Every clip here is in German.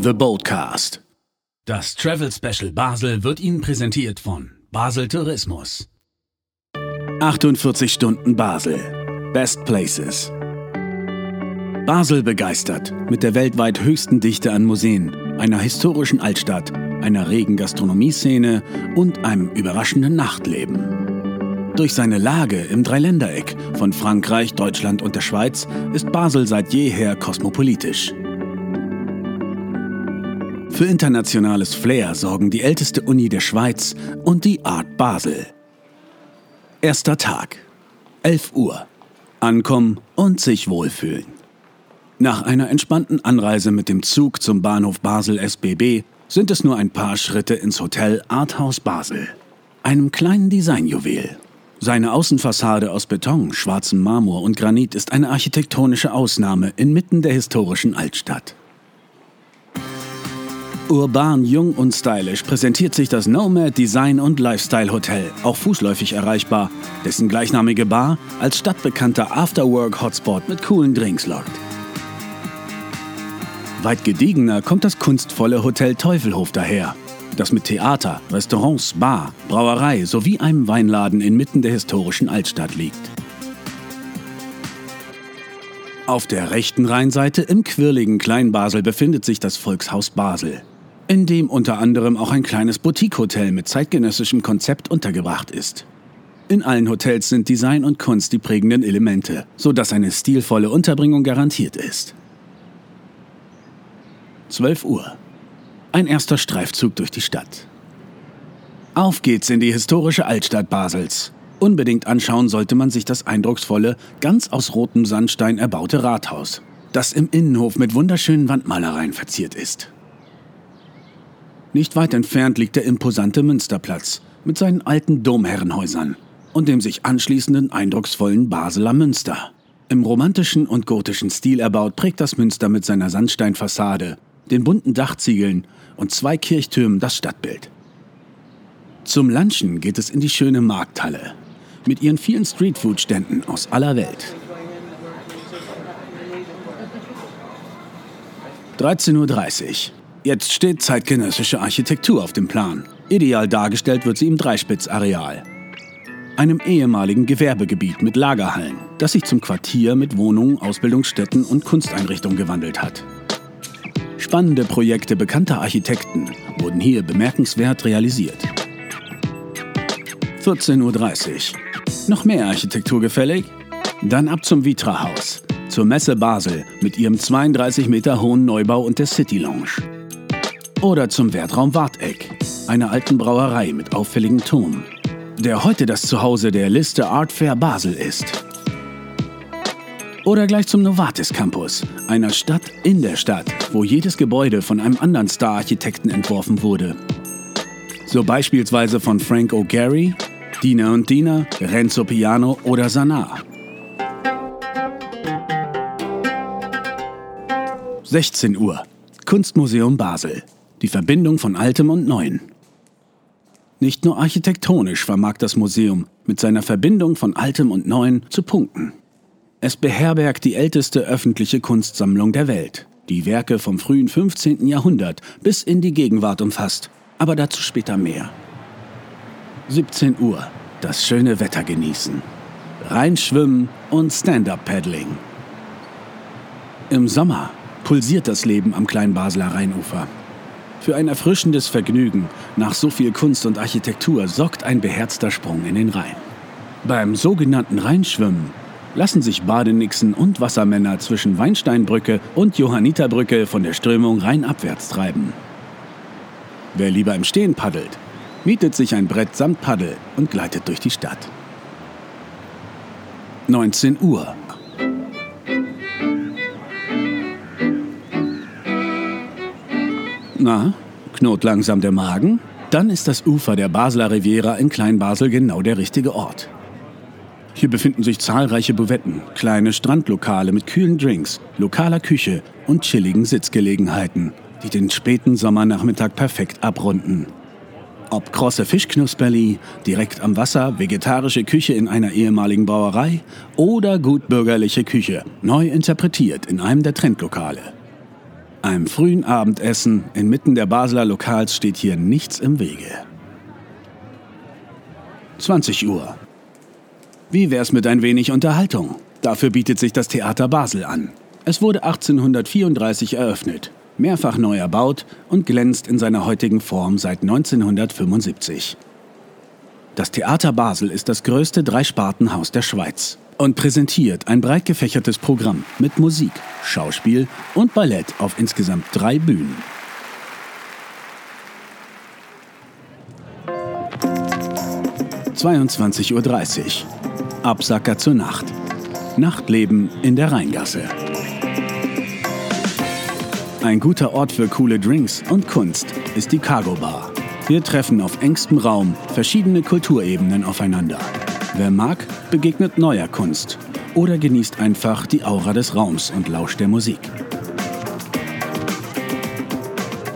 The Boldcast. Das Travel Special Basel wird Ihnen präsentiert von Basel Tourismus. 48 Stunden Basel. Best Places. Basel begeistert mit der weltweit höchsten Dichte an Museen, einer historischen Altstadt, einer regen Gastronomieszene und einem überraschenden Nachtleben. Durch seine Lage im Dreiländereck von Frankreich, Deutschland und der Schweiz ist Basel seit jeher kosmopolitisch. Für internationales Flair sorgen die älteste Uni der Schweiz und die Art Basel. Erster Tag. 11 Uhr. Ankommen und sich wohlfühlen. Nach einer entspannten Anreise mit dem Zug zum Bahnhof Basel SBB sind es nur ein paar Schritte ins Hotel Arthouse Basel, einem kleinen Designjuwel. Seine Außenfassade aus Beton, schwarzem Marmor und Granit ist eine architektonische Ausnahme inmitten der historischen Altstadt. Urban, jung und stylisch präsentiert sich das Nomad Design und Lifestyle Hotel, auch fußläufig erreichbar, dessen gleichnamige Bar als stadtbekannter Afterwork-Hotspot mit coolen Drinks lockt. Weit gediegener kommt das kunstvolle Hotel Teufelhof daher, das mit Theater, Restaurants, Bar, Brauerei sowie einem Weinladen inmitten der historischen Altstadt liegt. Auf der rechten Rheinseite im quirligen Kleinbasel befindet sich das Volkshaus Basel in dem unter anderem auch ein kleines Boutique-Hotel mit zeitgenössischem Konzept untergebracht ist. In allen Hotels sind Design und Kunst die prägenden Elemente, sodass eine stilvolle Unterbringung garantiert ist. 12 Uhr. Ein erster Streifzug durch die Stadt. Auf geht's in die historische Altstadt Basels. Unbedingt anschauen sollte man sich das eindrucksvolle, ganz aus rotem Sandstein erbaute Rathaus, das im Innenhof mit wunderschönen Wandmalereien verziert ist. Nicht weit entfernt liegt der imposante Münsterplatz mit seinen alten Domherrenhäusern und dem sich anschließenden eindrucksvollen Basler Münster. Im romantischen und gotischen Stil erbaut prägt das Münster mit seiner Sandsteinfassade, den bunten Dachziegeln und zwei Kirchtürmen das Stadtbild. Zum Lunchen geht es in die schöne Markthalle mit ihren vielen Streetfood-Ständen aus aller Welt. 13.30 Uhr. Jetzt steht zeitgenössische Architektur auf dem Plan. Ideal dargestellt wird sie im Dreispitzareal. Einem ehemaligen Gewerbegebiet mit Lagerhallen, das sich zum Quartier mit Wohnungen, Ausbildungsstätten und Kunsteinrichtungen gewandelt hat. Spannende Projekte bekannter Architekten wurden hier bemerkenswert realisiert. 14.30 Uhr. Noch mehr Architektur gefällig? Dann ab zum Vitra-Haus, zur Messe Basel mit ihrem 32 Meter hohen Neubau und der City Lounge. Oder zum Wertraum Warteck, einer alten Brauerei mit auffälligem Turm, der heute das Zuhause der Liste Art Fair Basel ist. Oder gleich zum Novartis Campus, einer Stadt in der Stadt, wo jedes Gebäude von einem anderen Star-Architekten entworfen wurde. So beispielsweise von Frank O'Gary, Dina und Dina, Renzo Piano oder Sanaa. 16 Uhr. Kunstmuseum Basel. Die Verbindung von Altem und Neuen. Nicht nur architektonisch vermag das Museum mit seiner Verbindung von Altem und Neuen zu punkten. Es beherbergt die älteste öffentliche Kunstsammlung der Welt, die Werke vom frühen 15. Jahrhundert bis in die Gegenwart umfasst, aber dazu später mehr. 17 Uhr, das schöne Wetter genießen, reinschwimmen und Stand-up-Paddling. Im Sommer pulsiert das Leben am kleinen Basler Rheinufer. Für ein erfrischendes Vergnügen nach so viel Kunst und Architektur sorgt ein beherzter Sprung in den Rhein. Beim sogenannten Rheinschwimmen lassen sich Badenixen und Wassermänner zwischen Weinsteinbrücke und Johanniterbrücke von der Strömung rheinabwärts treiben. Wer lieber im Stehen paddelt, mietet sich ein Brett samt Paddel und gleitet durch die Stadt. 19 Uhr. Na, knurrt langsam der Magen? Dann ist das Ufer der Basler Riviera in Kleinbasel genau der richtige Ort. Hier befinden sich zahlreiche Bouvetten, kleine Strandlokale mit kühlen Drinks, lokaler Küche und chilligen Sitzgelegenheiten, die den späten Sommernachmittag perfekt abrunden. Ob krosse Fischknusperli, direkt am Wasser, vegetarische Küche in einer ehemaligen Brauerei oder gutbürgerliche Küche, neu interpretiert in einem der Trendlokale. Einem frühen Abendessen inmitten der Basler Lokals steht hier nichts im Wege. 20 Uhr. Wie wär's mit ein wenig Unterhaltung? Dafür bietet sich das Theater Basel an. Es wurde 1834 eröffnet, mehrfach neu erbaut und glänzt in seiner heutigen Form seit 1975. Das Theater Basel ist das größte Dreispartenhaus der Schweiz und präsentiert ein breit gefächertes Programm mit Musik, Schauspiel und Ballett auf insgesamt drei Bühnen. »22.30 Uhr. Absacker zur Nacht. Nachtleben in der Rheingasse. Ein guter Ort für coole Drinks und Kunst ist die Cargo Bar. Wir treffen auf engstem Raum verschiedene Kulturebenen aufeinander. Wer mag, begegnet neuer Kunst oder genießt einfach die Aura des Raums und lauscht der Musik.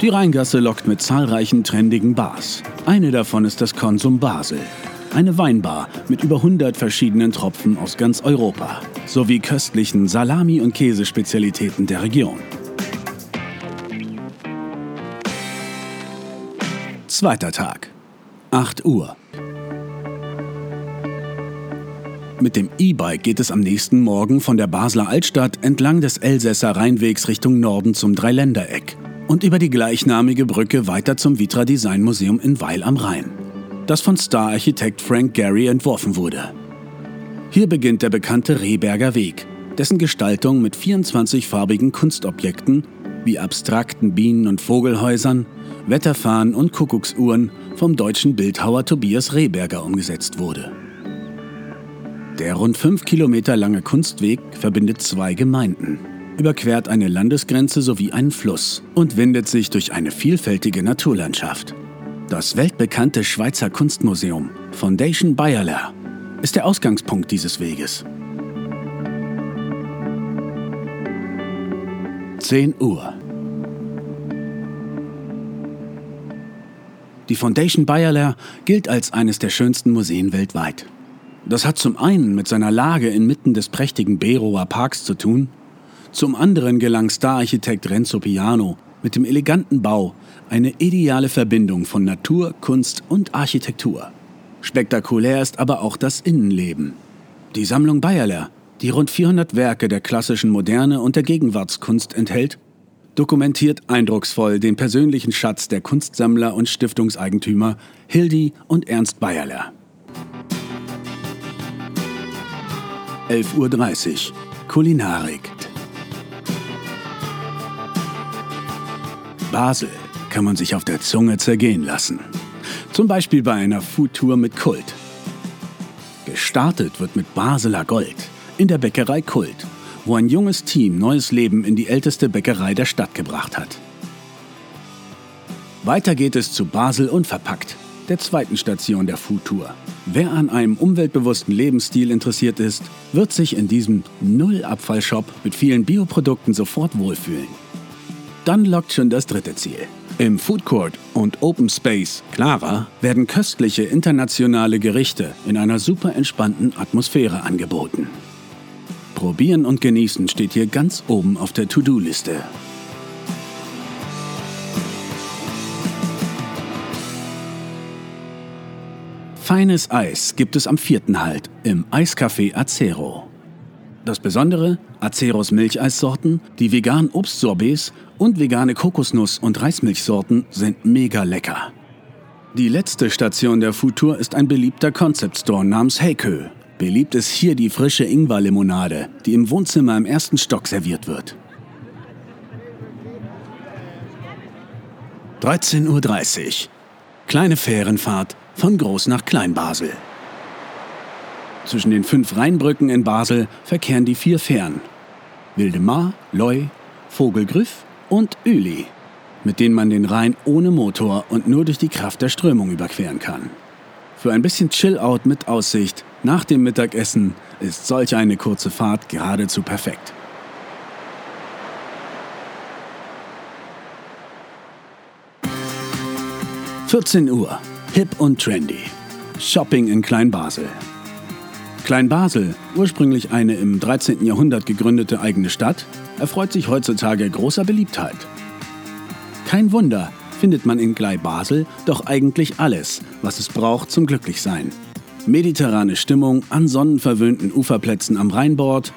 Die Rheingasse lockt mit zahlreichen trendigen Bars. Eine davon ist das Konsum Basel. Eine Weinbar mit über 100 verschiedenen Tropfen aus ganz Europa sowie köstlichen Salami- und Käsespezialitäten der Region. Zweiter Tag. 8 Uhr. Mit dem E-Bike geht es am nächsten Morgen von der Basler Altstadt entlang des Elsässer Rheinwegs Richtung Norden zum Dreiländereck und über die gleichnamige Brücke weiter zum Vitra Design Museum in Weil am Rhein, das von Star-Architekt Frank Gehry entworfen wurde. Hier beginnt der bekannte Rehberger Weg, dessen Gestaltung mit 24 farbigen Kunstobjekten wie abstrakten Bienen- und Vogelhäusern, Wetterfahnen und Kuckucksuhren vom deutschen Bildhauer Tobias Rehberger umgesetzt wurde. Der rund fünf Kilometer lange Kunstweg verbindet zwei Gemeinden, überquert eine Landesgrenze sowie einen Fluss und windet sich durch eine vielfältige Naturlandschaft. Das weltbekannte Schweizer Kunstmuseum Foundation Bayerler ist der Ausgangspunkt dieses Weges. 10 Uhr. Die Foundation Bayerler gilt als eines der schönsten Museen weltweit. Das hat zum einen mit seiner Lage inmitten des prächtigen Beroer Parks zu tun, zum anderen gelang Stararchitekt Renzo Piano mit dem eleganten Bau eine ideale Verbindung von Natur, Kunst und Architektur. Spektakulär ist aber auch das Innenleben. Die Sammlung Bayerler, die rund 400 Werke der klassischen Moderne und der Gegenwartskunst enthält, dokumentiert eindrucksvoll den persönlichen Schatz der Kunstsammler und Stiftungseigentümer Hildi und Ernst Bayerler. 11.30 Uhr Kulinarik. Basel kann man sich auf der Zunge zergehen lassen. Zum Beispiel bei einer Foodtour mit Kult. Gestartet wird mit Basler Gold in der Bäckerei Kult wo ein junges Team neues Leben in die älteste Bäckerei der Stadt gebracht hat. Weiter geht es zu Basel Unverpackt, der zweiten Station der Food Tour. Wer an einem umweltbewussten Lebensstil interessiert ist, wird sich in diesem Null-Abfall-Shop mit vielen Bioprodukten sofort wohlfühlen. Dann lockt schon das dritte Ziel. Im Food Court und Open Space Clara werden köstliche internationale Gerichte in einer super entspannten Atmosphäre angeboten. Probieren und Genießen steht hier ganz oben auf der To-Do-Liste. Feines Eis gibt es am vierten Halt im Eiscafé Acero. Das Besondere, Aceros Milcheissorten, die veganen Obstsorbets und vegane Kokosnuss- und Reismilchsorten sind mega lecker. Die letzte Station der Futur ist ein beliebter Concept Store namens Heikö, Beliebt ist hier die frische Ingwerlimonade, die im Wohnzimmer im ersten Stock serviert wird. 13.30 Uhr. Kleine Fährenfahrt von Groß nach Kleinbasel. Zwischen den fünf Rheinbrücken in Basel verkehren die vier Fähren. Wildemar, Loi, Vogelgriff und Üli, mit denen man den Rhein ohne Motor und nur durch die Kraft der Strömung überqueren kann. Für ein bisschen Chill-Out mit Aussicht nach dem Mittagessen ist solch eine kurze Fahrt geradezu perfekt. »14 Uhr. Hip und trendy. Shopping in Kleinbasel. Kleinbasel, ursprünglich eine im 13. Jahrhundert gegründete eigene Stadt, erfreut sich heutzutage großer Beliebtheit. Kein Wunder, findet man in Kleinbasel doch eigentlich alles, was es braucht zum Glücklichsein. Mediterrane Stimmung an sonnenverwöhnten Uferplätzen am Rheinbord,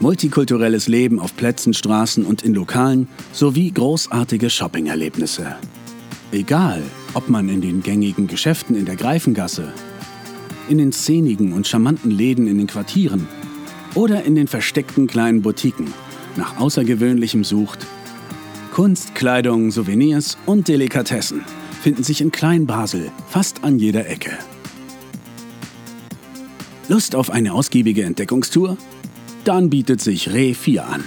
multikulturelles Leben auf Plätzen, Straßen und in Lokalen sowie großartige Shoppingerlebnisse. Egal, ob man in den gängigen Geschäften in der Greifengasse, in den szenigen und charmanten Läden in den Quartieren oder in den versteckten kleinen Boutiquen nach Außergewöhnlichem sucht. Kunst, Kleidung, Souvenirs und Delikatessen finden sich in Kleinbasel fast an jeder Ecke. Lust auf eine ausgiebige Entdeckungstour? Dann bietet sich Re 4 an.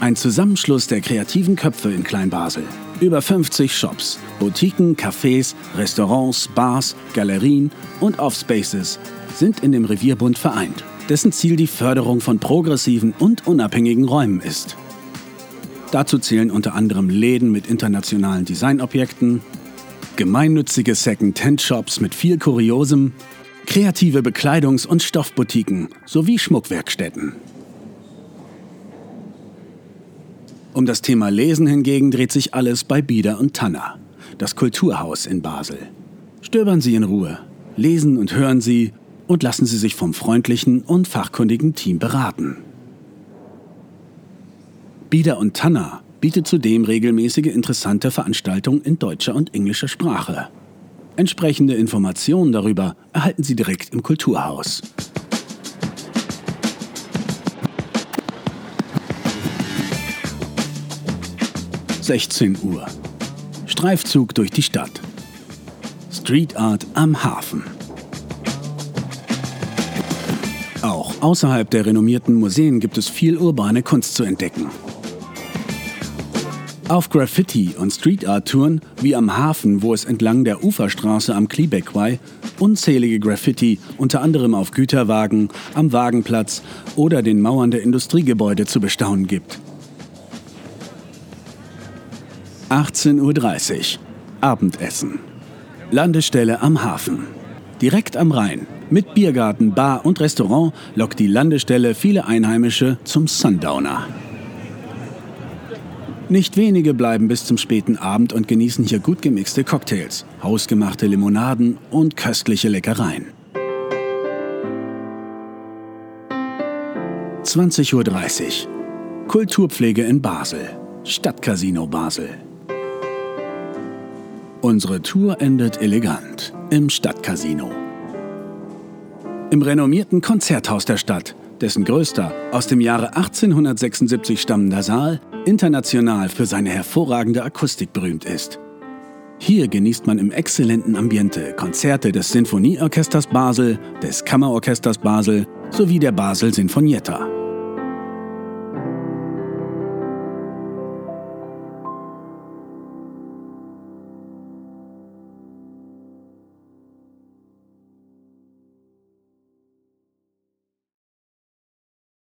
Ein Zusammenschluss der kreativen Köpfe in Kleinbasel. Über 50 Shops, Boutiquen, Cafés, Restaurants, Bars, Galerien und Offspaces sind in dem Revierbund vereint, dessen Ziel die Förderung von progressiven und unabhängigen Räumen ist. Dazu zählen unter anderem Läden mit internationalen Designobjekten, gemeinnützige Second-Hand-Shops mit viel Kuriosem, kreative Bekleidungs- und Stoffboutiquen sowie Schmuckwerkstätten. Um das Thema Lesen hingegen dreht sich alles bei Bieder und Tanner, das Kulturhaus in Basel. Stöbern Sie in Ruhe, lesen und hören Sie und lassen Sie sich vom freundlichen und fachkundigen Team beraten. Bieder und Tanner bietet zudem regelmäßige interessante Veranstaltungen in deutscher und englischer Sprache. Entsprechende Informationen darüber erhalten Sie direkt im Kulturhaus. 16 Uhr. Streifzug durch die Stadt. Street Art am Hafen. Auch außerhalb der renommierten Museen gibt es viel urbane Kunst zu entdecken. Auf Graffiti- und Street Art-Touren wie am Hafen, wo es entlang der Uferstraße am Kliebekwai unzählige Graffiti unter anderem auf Güterwagen, am Wagenplatz oder den Mauern der Industriegebäude zu bestaunen gibt. 18.30 Uhr. Abendessen. Landestelle am Hafen. Direkt am Rhein. Mit Biergarten, Bar und Restaurant lockt die Landestelle viele Einheimische zum Sundowner. Nicht wenige bleiben bis zum späten Abend und genießen hier gut gemixte Cocktails, hausgemachte Limonaden und köstliche Leckereien. 20.30 Uhr. Kulturpflege in Basel. Stadtcasino Basel. Unsere Tour endet elegant im Stadtcasino. Im renommierten Konzerthaus der Stadt, dessen größter, aus dem Jahre 1876 stammender Saal, international für seine hervorragende Akustik berühmt ist. Hier genießt man im exzellenten Ambiente Konzerte des Sinfonieorchesters Basel, des Kammerorchesters Basel sowie der Basel Sinfonietta.